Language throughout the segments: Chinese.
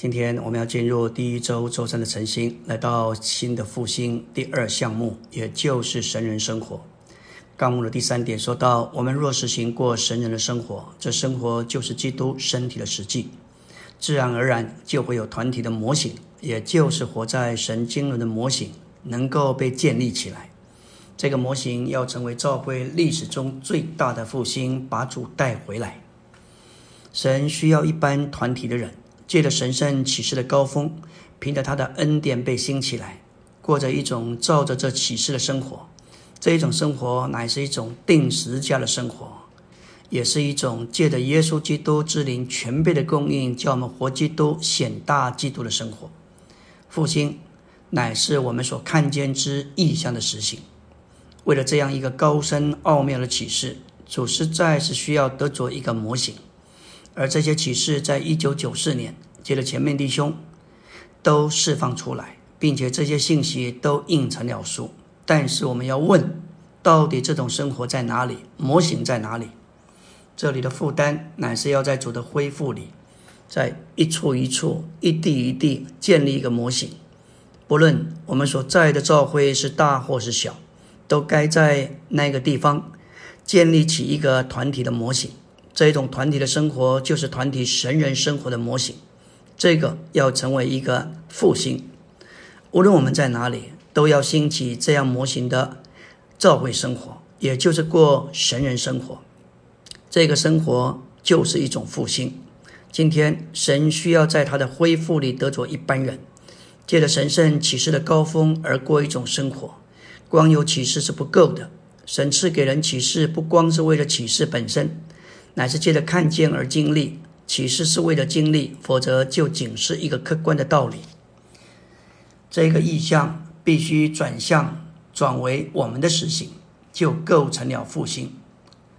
今天我们要进入第一周周三的晨星，来到新的复兴第二项目，也就是神人生活。纲目的第三点说到，我们若实行过神人的生活，这生活就是基督身体的实际，自然而然就会有团体的模型，也就是活在神经纶的模型，能够被建立起来。这个模型要成为教会历史中最大的复兴，把主带回来。神需要一般团体的人。借着神圣启示的高峰，凭着他的恩典被兴起来，过着一种照着这启示的生活。这一种生活乃是一种定时家的生活，也是一种借着耶稣基督之灵全备的供应，叫我们活基督显大基督的生活。复兴乃是我们所看见之意象的实行。为了这样一个高深奥妙的启示，主实在是需要得着一个模型。而这些启示在一九九四年，接着前面弟兄都释放出来，并且这些信息都印成了书。但是我们要问，到底这种生活在哪里？模型在哪里？这里的负担乃是要在主的恢复里，在一处一处、一地一地建立一个模型。不论我们所在的教会是大或是小，都该在那个地方建立起一个团体的模型。这一种团体的生活，就是团体神人生活的模型。这个要成为一个复兴，无论我们在哪里，都要兴起这样模型的教会生活，也就是过神人生活。这个生活就是一种复兴。今天神需要在他的恢复里得着一般人，借着神圣启示的高峰而过一种生活。光有启示是不够的，神赐给人启示，不光是为了启示本身。乃是借着看见而经历，启示是为了经历，否则就仅是一个客观的道理。这个意象必须转向，转为我们的实行，就构成了复兴。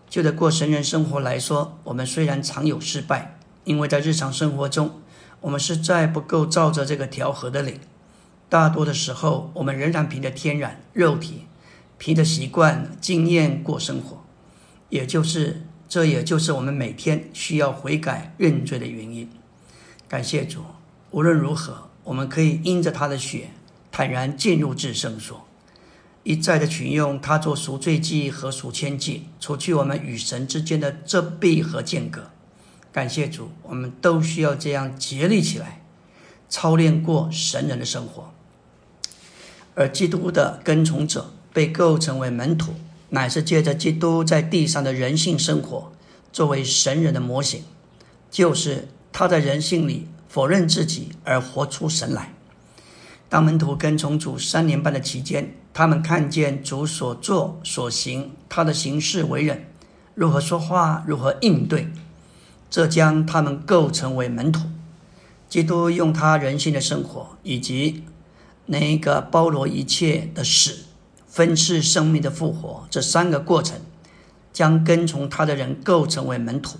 就着过神人生活来说，我们虽然常有失败，因为在日常生活中，我们实在不够照着这个调和的领。大多的时候，我们仍然凭着天然肉体，凭着习惯经验过生活，也就是。这也就是我们每天需要悔改认罪的原因。感谢主，无论如何，我们可以因着他的血坦然进入至圣所，一再的取用他做赎罪祭和赎愆祭，除去我们与神之间的遮蔽和间隔。感谢主，我们都需要这样竭力起来，操练过神人的生活。而基督的跟从者被构成为门徒。乃是借着基督在地上的人性生活，作为神人的模型，就是他在人性里否认自己而活出神来。当门徒跟从主三年半的期间，他们看见主所做所行，他的行事为人，如何说话，如何应对，这将他们构成为门徒。基督用他人性的生活，以及那个包罗一切的死。分次生命的复活，这三个过程将跟从他的人构成为门徒。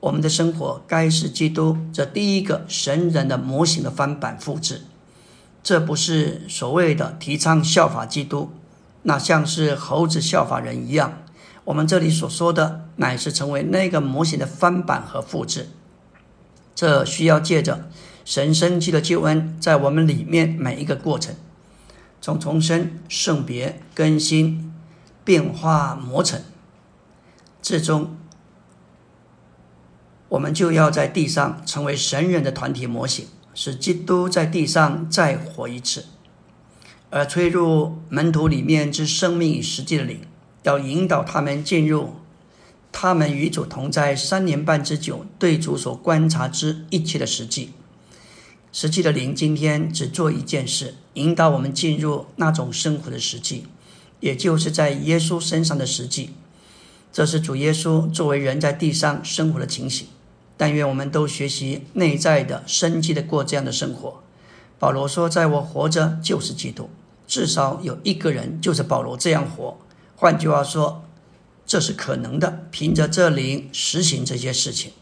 我们的生活该是基督这第一个神人的模型的翻版复制。这不是所谓的提倡效法基督，那像是猴子效法人一样。我们这里所说的，乃是成为那个模型的翻版和复制。这需要借着神生机的救恩，在我们里面每一个过程。从重生、圣别、更新、变化、磨成，最终，我们就要在地上成为神人的团体模型，使基督在地上再活一次，而吹入门徒里面之生命与实际的灵，要引导他们进入他们与主同在三年半之久，对主所观察之一切的实际。实际的灵今天只做一件事，引导我们进入那种生活的实际，也就是在耶稣身上的实际。这是主耶稣作为人在地上生活的情形。但愿我们都学习内在的生机的过这样的生活。保罗说：“在我活着就是基督。”至少有一个人就是保罗这样活。换句话说，这是可能的。凭着这灵实行这些事情，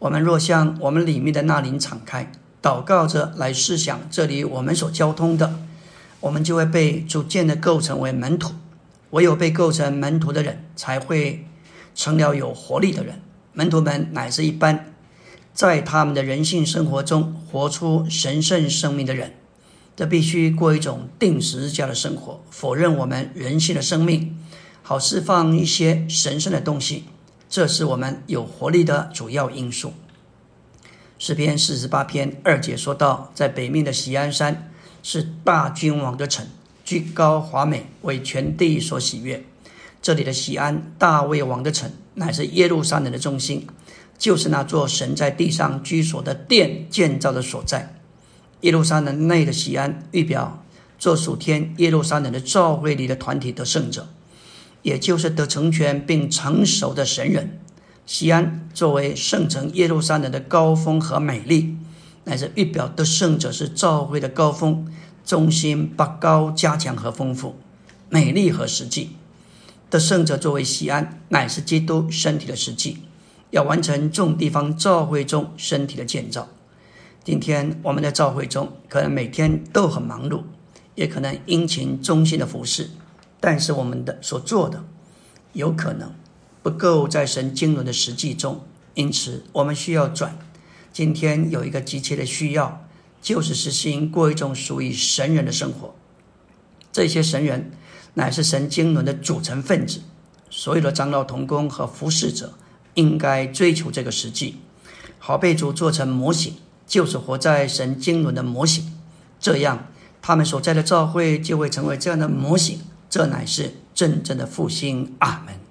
我们若向我们里面的那灵敞开。祷告着来思想这里我们所交通的，我们就会被逐渐的构成为门徒。唯有被构成门徒的人，才会成了有活力的人。门徒们乃是一般在他们的人性生活中活出神圣生命的人。这必须过一种定时日的生活，否认我们人性的生命，好释放一些神圣的东西。这是我们有活力的主要因素。诗篇四十八篇二节说到，在北面的锡安山是大君王的城，居高华美，为全地所喜悦。这里的锡安，大卫王的城，乃是耶路撒冷的中心，就是那座神在地上居所的殿建造的所在。耶路撒冷内的西安，预表做属天耶路撒冷的教会里的团体得胜者，也就是得成全并成熟的神人。西安作为圣城耶路撒冷的高峰和美丽，乃是预表得胜者是教会的高峰中心，把高加强和丰富，美丽和实际。得胜者作为西安，乃是基督身体的实际，要完成众地方教会中身体的建造。今天我们在教会中，可能每天都很忙碌，也可能殷勤忠心的服侍，但是我们的所做的，有可能不够在神经纶的实际中，因此我们需要转。今天有一个急切的需要，就是实行过一种属于神人的生活。这些神人乃是神经纶的组成分子，所有的长老同工和服侍者应该追求这个实际，好被主做成模型。就是活在神经纶的模型，这样他们所在的教会就会成为这样的模型。这乃是真正的复兴。阿门。